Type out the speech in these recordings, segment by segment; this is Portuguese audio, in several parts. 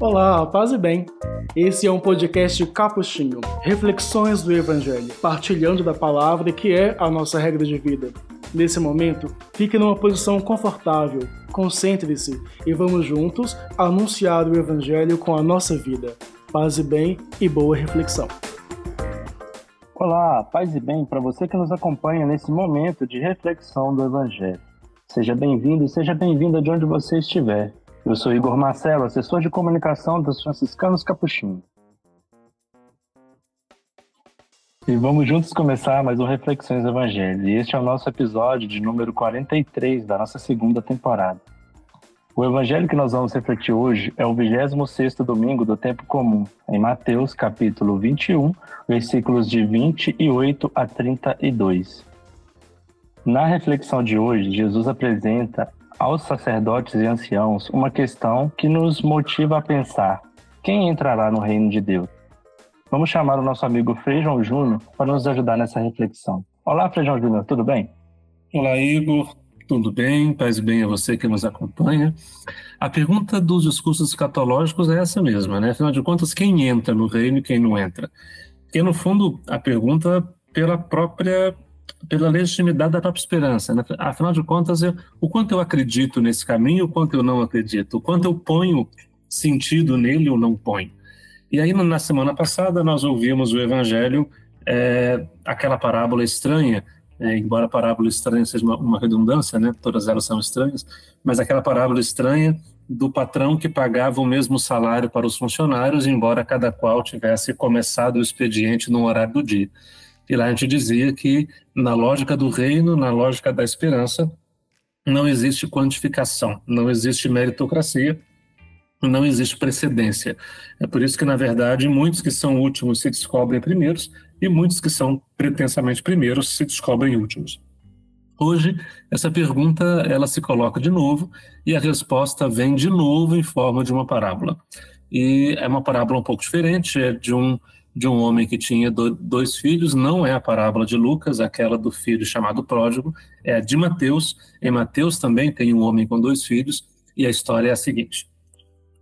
Olá, paz e bem. Esse é um podcast capuchinho, reflexões do Evangelho, partilhando da palavra que é a nossa regra de vida. Nesse momento, fique numa posição confortável, concentre-se e vamos juntos anunciar o Evangelho com a nossa vida. Paz e bem e boa reflexão. Olá, paz e bem para você que nos acompanha nesse momento de reflexão do Evangelho. Seja bem-vindo e seja bem-vinda de onde você estiver. Eu sou Igor Marcelo, assessor de comunicação dos franciscanos Capuchinho. E vamos juntos começar mais um Reflexões do Evangelho. E este é o nosso episódio de número 43 da nossa segunda temporada. O evangelho que nós vamos refletir hoje é o 26º domingo do tempo comum, em Mateus, capítulo 21, versículos de 28 a 32. Na reflexão de hoje, Jesus apresenta aos sacerdotes e anciãos uma questão que nos motiva a pensar: quem entrará no reino de Deus? Vamos chamar o nosso amigo Feijão Júnior para nos ajudar nessa reflexão. Olá, Feijão Júnior, tudo bem? Olá, Igor. Tudo bem? Paz e bem a você que nos acompanha. A pergunta dos discursos escatológicos é essa mesma, né? Afinal de contas, quem entra no reino e quem não entra? Que, no fundo, a pergunta pela própria pela legitimidade da própria esperança. Né? Afinal de contas, eu, o quanto eu acredito nesse caminho, o quanto eu não acredito, o quanto eu ponho sentido nele ou não ponho. E aí, na semana passada, nós ouvimos o Evangelho, é, aquela parábola estranha, é, embora a parábola estranha seja uma, uma, redundância, né? todas elas são estranhas, mas aquela parábola estranha do patrão que pagava o mesmo salário para os funcionários, embora cada qual tivesse começado o expediente no horário do dia. E lá a gente dizia que, na lógica do reino, na lógica da esperança, não existe quantificação, não existe meritocracia, não existe precedência. É por isso que, na verdade, muitos que são últimos se descobrem primeiros e muitos que são pretensamente primeiros se descobrem últimos. Hoje, essa pergunta ela se coloca de novo e a resposta vem de novo em forma de uma parábola. E é uma parábola um pouco diferente, é de um de um homem que tinha dois filhos, não é a parábola de Lucas, aquela do filho chamado pródigo, é a de Mateus. Em Mateus também tem um homem com dois filhos, e a história é a seguinte.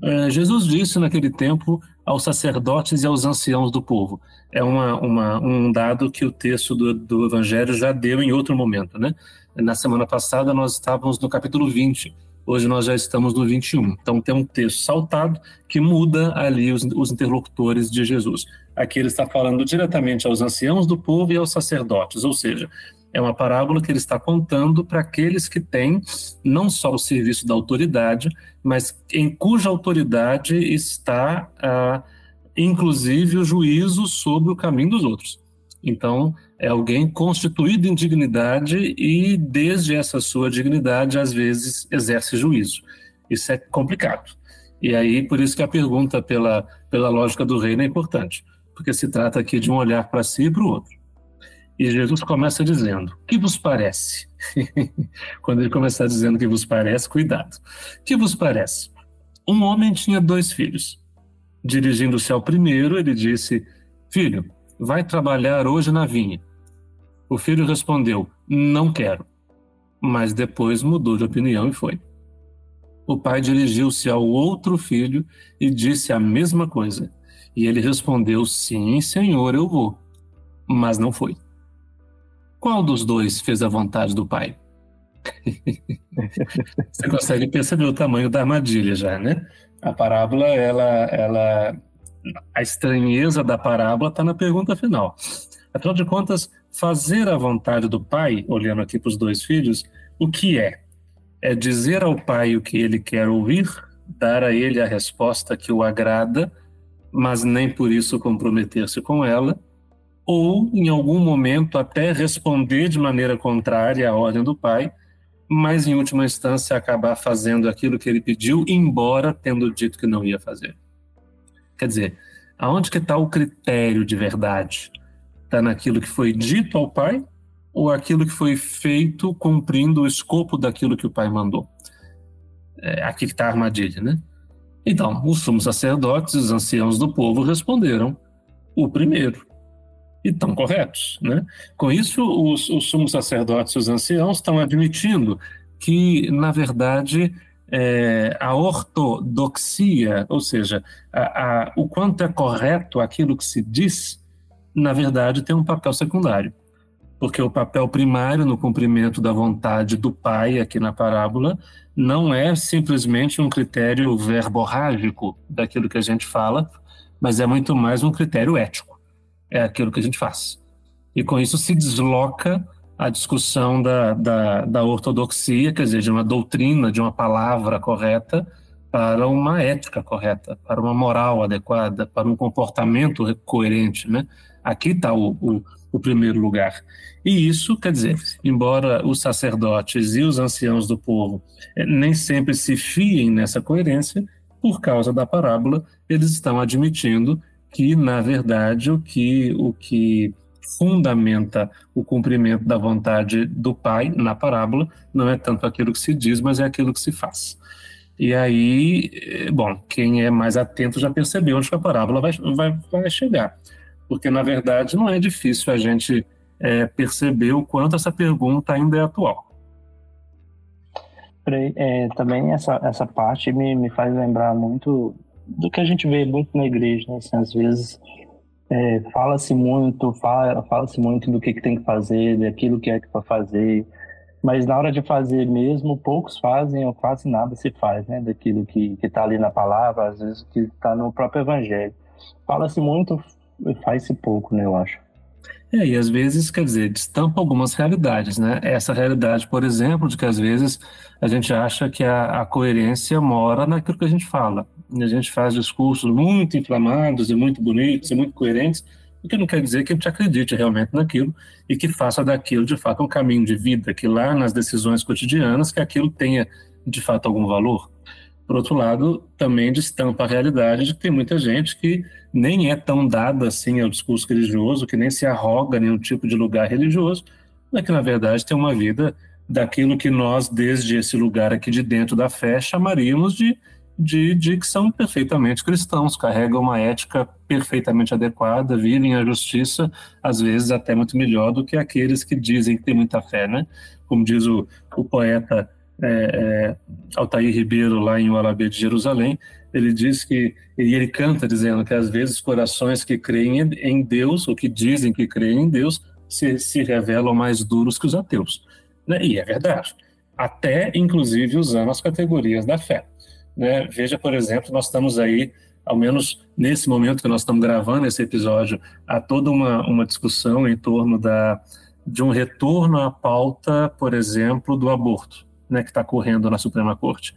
É, Jesus disse naquele tempo aos sacerdotes e aos anciãos do povo. É uma, uma, um dado que o texto do, do Evangelho já deu em outro momento. Né? Na semana passada nós estávamos no capítulo 20, Hoje nós já estamos no 21. Então tem um texto saltado que muda ali os, os, interlocutores de Jesus. Aqui ele está falando diretamente aos anciãos do povo e aos sacerdotes, ou seja, é uma parábola que ele está contando para aqueles que têm não só o serviço da autoridade, mas em cuja autoridade está, ah, inclusive, o juízo sobre o caminho dos outros. Então, é alguém constituído em dignidade e, desde essa sua dignidade, às vezes exerce juízo. Isso é complicado. E aí, por isso que a pergunta pela, pela lógica do reino é importante, porque se trata aqui de um olhar para si e para o outro. E Jesus começa dizendo: Que vos parece? Quando ele começar dizendo que vos parece, cuidado. Que vos parece? Um homem tinha dois filhos. Dirigindo-se ao primeiro, ele disse: Filho, Vai trabalhar hoje na vinha. O filho respondeu: Não quero. Mas depois mudou de opinião e foi. O pai dirigiu-se ao outro filho e disse a mesma coisa. E ele respondeu: Sim, senhor, eu vou. Mas não foi. Qual dos dois fez a vontade do pai? Você consegue perceber o tamanho da armadilha já, né? A parábola, ela, ela a estranheza da parábola está na pergunta final. Afinal de contas, fazer a vontade do pai, olhando aqui para os dois filhos, o que é? É dizer ao pai o que ele quer ouvir, dar a ele a resposta que o agrada, mas nem por isso comprometer-se com ela, ou, em algum momento, até responder de maneira contrária à ordem do pai, mas, em última instância, acabar fazendo aquilo que ele pediu, embora tendo dito que não ia fazer. Quer dizer, aonde que está o critério de verdade? Está naquilo que foi dito ao pai ou aquilo que foi feito cumprindo o escopo daquilo que o pai mandou? É aqui que está a armadilha, né? Então, os sumos sacerdotes e os anciãos do povo responderam o primeiro. E estão corretos, né? Com isso, os, os sumos sacerdotes e os anciãos estão admitindo que, na verdade, é, a ortodoxia, ou seja, a, a, o quanto é correto aquilo que se diz, na verdade tem um papel secundário. Porque o papel primário no cumprimento da vontade do Pai, aqui na parábola, não é simplesmente um critério verborrágico daquilo que a gente fala, mas é muito mais um critério ético. É aquilo que a gente faz. E com isso se desloca a discussão da, da, da ortodoxia, quer dizer, de uma doutrina, de uma palavra correta, para uma ética correta, para uma moral adequada, para um comportamento coerente. Né? Aqui está o, o, o, primeiro lugar. E isso, quer dizer, embora os sacerdotes e os anciãos do povo eh, nem sempre se fiem nessa coerência, por causa da parábola, eles estão admitindo que, na verdade, o que, o que fundamenta o cumprimento da vontade do Pai na parábola não é tanto aquilo que se diz, mas é aquilo que se faz. E aí, eh, bom, quem é mais atento já percebeu onde a parábola vai, vai, vai chegar. Porque, na verdade, não é difícil a gente é, perceber o quanto essa pergunta ainda é atual. É, também essa, essa parte me, me faz lembrar muito do que a gente vê muito na igreja, né? Assim, às vezes é, fala-se muito, fala, fala-se muito do que, que tem que fazer, daquilo que é que para fazer, mas na hora de fazer mesmo, poucos fazem ou quase nada se faz, né? Daquilo que está ali na palavra, às vezes que está no próprio evangelho. Fala-se muito faz-se pouco, né? Eu acho. É, e às vezes, quer dizer, destampa algumas realidades, né? Essa realidade, por exemplo, de que às vezes a gente acha que a, a coerência mora naquilo que a gente fala. E a gente faz discursos muito inflamados e muito bonitos e muito coerentes, o que não quer dizer que a gente acredite realmente naquilo e que faça daquilo, de fato, um caminho de vida, que lá nas decisões cotidianas, que aquilo tenha, de fato, algum valor. Por outro lado, também destampa a realidade de que tem muita gente que nem é tão dada assim ao discurso religioso, que nem se arroga nenhum tipo de lugar religioso, mas que na verdade tem uma vida daquilo que nós, desde esse lugar aqui de dentro da fé, chamaríamos de, de, de que são perfeitamente cristãos, carregam uma ética perfeitamente adequada, vivem a justiça, às vezes até muito melhor do que aqueles que dizem que têm muita fé, né? Como diz o, o poeta é, é, Altair Ribeiro, lá em Ualabê de Jerusalém, ele diz que, e ele canta dizendo que às vezes corações que creem em Deus, ou que dizem que creem em Deus, se, se revelam mais duros que os ateus. Né? E é verdade. Até, inclusive, usando as categorias da fé. Né? Veja, por exemplo, nós estamos aí, ao menos nesse momento que nós estamos gravando esse episódio, há toda uma, uma discussão em torno da, de um retorno à pauta, por exemplo, do aborto né, que está correndo na Suprema Corte.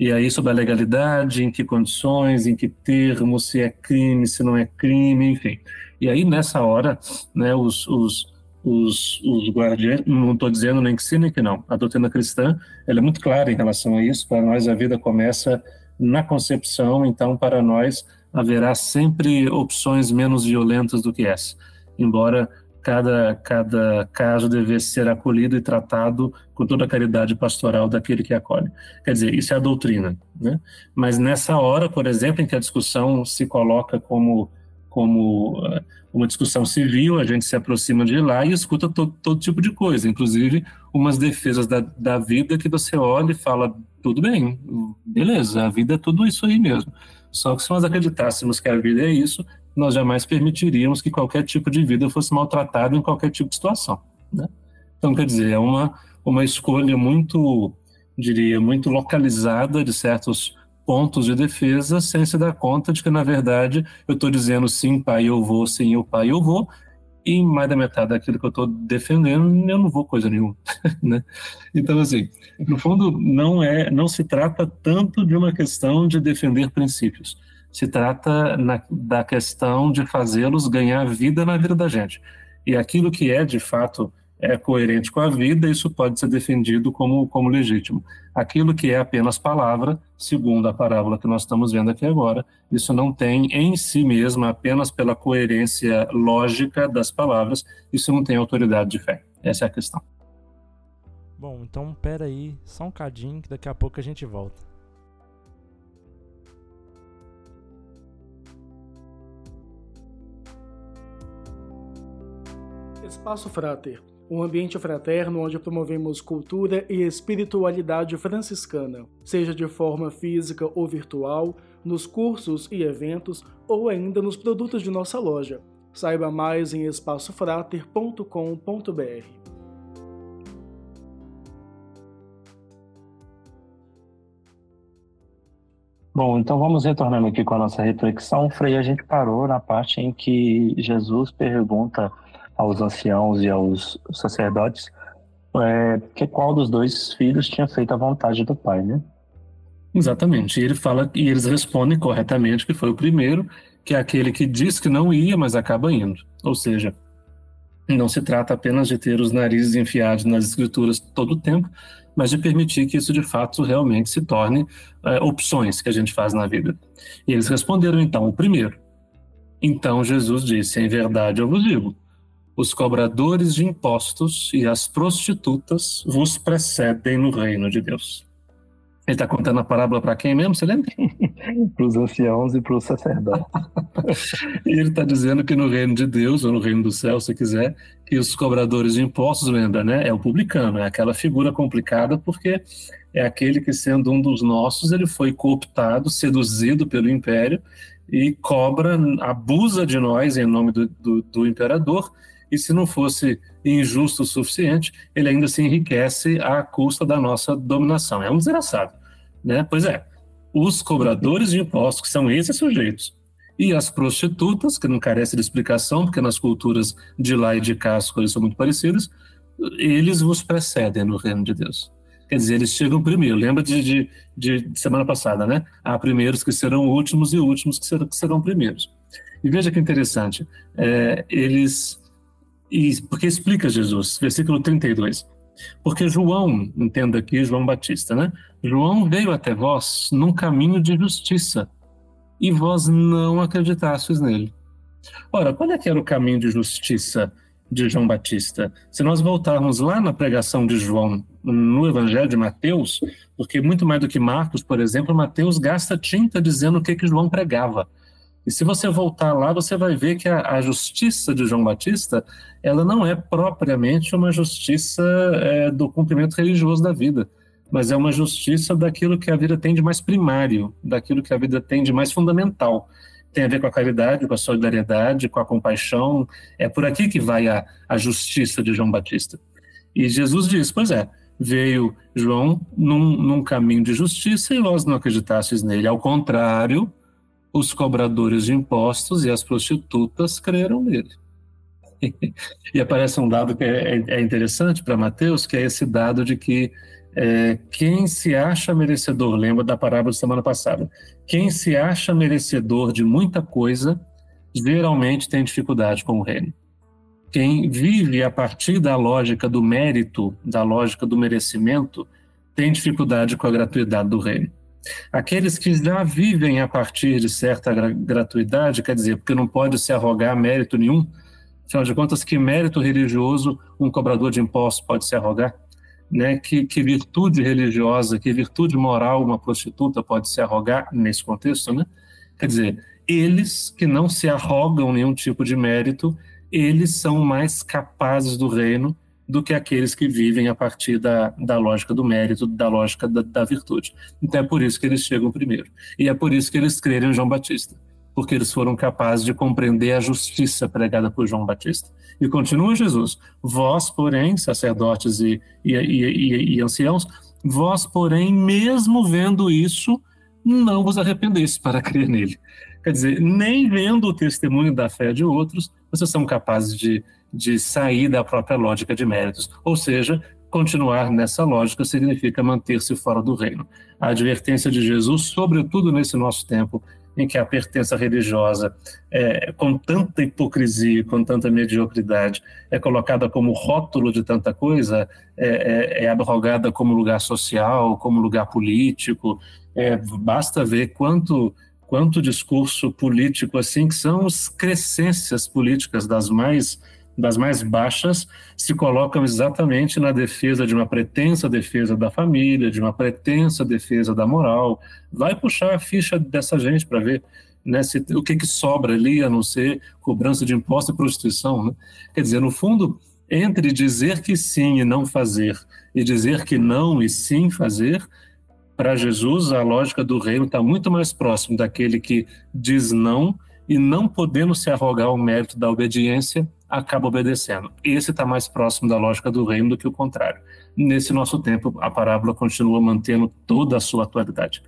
E aí sobre a legalidade, em que condições, em que termos, se é crime, se não é crime, enfim. E aí nessa hora, né, os, os, os, os guardiões, não estou dizendo nem que sim nem que não, a doutrina cristã ela é muito clara em relação a isso, para nós a vida começa na concepção, então para nós haverá sempre opções menos violentas do que essa. Embora cada, cada caso devesse ser acolhido e tratado com toda a caridade pastoral daquele que acolhe. Quer dizer, isso é a doutrina. Né? Mas nessa hora, por exemplo, em que a discussão se coloca como, como uh, uma discussão civil, a gente se aproxima de lá e escuta todo, todo tipo de coisa, inclusive umas defesas da, da vida que você olha e fala: tudo bem, beleza, a vida é tudo isso aí mesmo. Só que se nós acreditássemos que a vida é isso, nós jamais permitiríamos que qualquer tipo de vida fosse maltratado em qualquer tipo de situação. Né? Então, quer dizer, é uma, uma escolha muito, diria, muito localizada de certos pontos de defesa, sem se dar conta de que, na verdade, eu estou dizendo sim, pai, eu vou, sim, eu, pai, eu vou, e mais da metade daquilo que eu estou defendendo, eu não vou coisa nenhuma, né? Então, assim, no fundo, não é, não se trata tanto de uma questão de defender princípios, se trata na, da questão de fazê-los ganhar vida na vida da gente. E aquilo que é, de fato, é coerente com a vida, isso pode ser defendido como, como legítimo. Aquilo que é apenas palavra, segundo a parábola que nós estamos vendo aqui agora, isso não tem em si mesmo, apenas pela coerência lógica das palavras, isso não tem autoridade de fé. Essa é a questão. Bom, então pera aí, só um cadinho que daqui a pouco a gente volta. Espaço Frater, um ambiente fraterno onde promovemos cultura e espiritualidade franciscana, seja de forma física ou virtual, nos cursos e eventos ou ainda nos produtos de nossa loja. Saiba mais em espaçofrater.com.br. Bom, então vamos retornando aqui com a nossa reflexão. Frei, a gente parou na parte em que Jesus pergunta aos anciãos e aos sacerdotes é, que qual dos dois filhos tinha feito a vontade do pai, né? Exatamente. E ele fala e eles respondem corretamente que foi o primeiro, que é aquele que diz que não ia, mas acaba indo. Ou seja, não se trata apenas de ter os narizes enfiados nas escrituras todo o tempo, mas de permitir que isso de fato realmente se torne é, opções que a gente faz na vida. E eles responderam então o primeiro. Então Jesus disse: Em verdade eu vos digo, os cobradores de impostos e as prostitutas vos precedem no reino de Deus. Ele está contando a parábola para quem mesmo? Você lembra? para os anciãos e para os sacerdotes. e ele está dizendo que no reino de Deus, ou no reino do céu, se quiser, que os cobradores de impostos, lembra, né? É o publicano, é aquela figura complicada, porque é aquele que, sendo um dos nossos, ele foi cooptado, seduzido pelo império e cobra, abusa de nós em nome do, do, do imperador. E se não fosse injusto o suficiente, ele ainda se enriquece à custa da nossa dominação. É um desgraçado. Né? Pois é, os cobradores de impostos, que são esses sujeitos, e as prostitutas, que não carece de explicação, porque nas culturas de lá e de cá as coisas são muito parecidas, eles vos precedem no reino de Deus. Quer dizer, eles chegam primeiro. Lembra de, de, de semana passada, né? Há primeiros que serão últimos e últimos que serão, que serão primeiros. E veja que interessante, é, eles. E, porque explica Jesus, versículo 32. Porque João, entenda aqui João Batista, né? João veio até vós num caminho de justiça e vós não acreditastes nele. Ora, qual é que era o caminho de justiça de João Batista? Se nós voltarmos lá na pregação de João, no Evangelho de Mateus, porque muito mais do que Marcos, por exemplo, Mateus gasta tinta dizendo o que, que João pregava. E se você voltar lá, você vai ver que a, a, justiça de João Batista, ela não é propriamente uma justiça é, do cumprimento religioso da vida, mas é uma justiça daquilo que a vida tem de mais primário, daquilo que a vida tem de mais fundamental. Tem a ver com a caridade, com a solidariedade, com a compaixão. É por aqui que vai a, a justiça de João Batista. E Jesus diz: Pois é, veio João num, num caminho de justiça e vós não acreditastes nele. Ao contrário, os cobradores de impostos e as prostitutas creram nele. e aparece um dado que é, é interessante para Mateus, que é esse dado de que é, quem se acha merecedor, lembra da parábola da semana passada, quem se acha merecedor de muita coisa, geralmente tem dificuldade com o reino. Quem vive a partir da lógica do mérito, da lógica do merecimento, tem dificuldade com a gratuidade do reino. Aqueles que já vivem a partir de certa gratuidade, quer dizer, porque não pode se arrogar mérito nenhum, afinal de contas, que mérito religioso um cobrador de impostos pode se arrogar? Né? Que, que virtude religiosa, que virtude moral uma prostituta pode se arrogar nesse contexto? Né? Quer dizer, eles que não se arrogam nenhum tipo de mérito, eles são mais capazes do reino do que aqueles que vivem a partir da, da lógica do mérito, da lógica da, da virtude. Então é por isso que eles chegam primeiro. E é por isso que eles creram em João Batista, porque eles foram capazes de compreender a justiça pregada por João Batista. E continua Jesus: Vós, porém, sacerdotes e, e, e, e anciãos, vós, porém, mesmo vendo isso, não vos arrependeste para crer nele. Quer dizer, nem vendo o testemunho da fé de outros, vocês são capazes de, de sair da própria lógica de méritos. Ou seja, continuar nessa lógica significa manter-se fora do reino. A advertência de Jesus, sobretudo nesse nosso tempo, em que a pertença religiosa, é, com tanta hipocrisia, com tanta mediocridade, é colocada como rótulo de tanta coisa, é, é, é abrogada como lugar social, como lugar político. É, basta ver quanto quanto discurso político assim que são as crescências políticas das mais das mais baixas se colocam exatamente na defesa de uma pretensa defesa da família, de uma pretensa defesa da moral. Vai puxar a ficha dessa gente para ver né, se, o que, que sobra ali a não ser cobrança de imposto e prostituição. Né? Quer dizer, no fundo, entre dizer que sim e não fazer, e dizer que não e sim fazer, para Jesus a lógica do reino está muito mais próximo daquele que diz não e não podendo se arrogar o mérito da obediência, acaba obedecendo. Esse está mais próximo da lógica do reino do que o contrário. Nesse nosso tempo, a parábola continua mantendo toda a sua atualidade.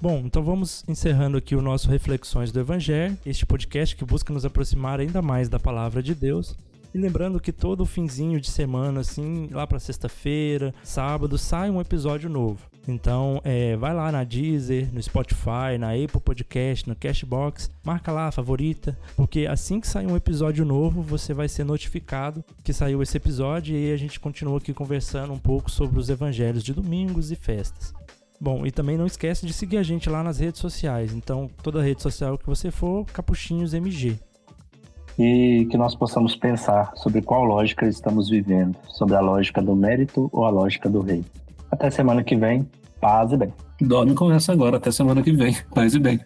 Bom, então vamos encerrando aqui o nosso Reflexões do Evangelho, este podcast que busca nos aproximar ainda mais da palavra de Deus. E lembrando que todo finzinho de semana, assim, lá para sexta-feira, sábado, sai um episódio novo. Então, é, vai lá na Deezer, no Spotify, na Apple Podcast, no Cashbox, marca lá a favorita, porque assim que sair um episódio novo, você vai ser notificado que saiu esse episódio e a gente continua aqui conversando um pouco sobre os evangelhos de domingos e festas. Bom, e também não esquece de seguir a gente lá nas redes sociais. Então, toda rede social que você for, Capuchinhos MG. E que nós possamos pensar sobre qual lógica estamos vivendo, sobre a lógica do mérito ou a lógica do rei. Até semana que vem, paz e bem. Dorme com essa agora, até semana que vem, paz e bem.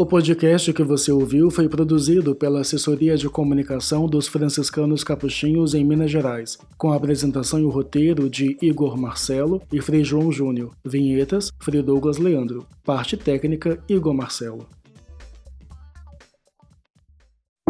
O podcast que você ouviu foi produzido pela Assessoria de Comunicação dos Franciscanos Capuchinhos em Minas Gerais, com a apresentação e o roteiro de Igor Marcelo e Frei João Júnior. Vinhetas, Frei Douglas Leandro. Parte técnica, Igor Marcelo.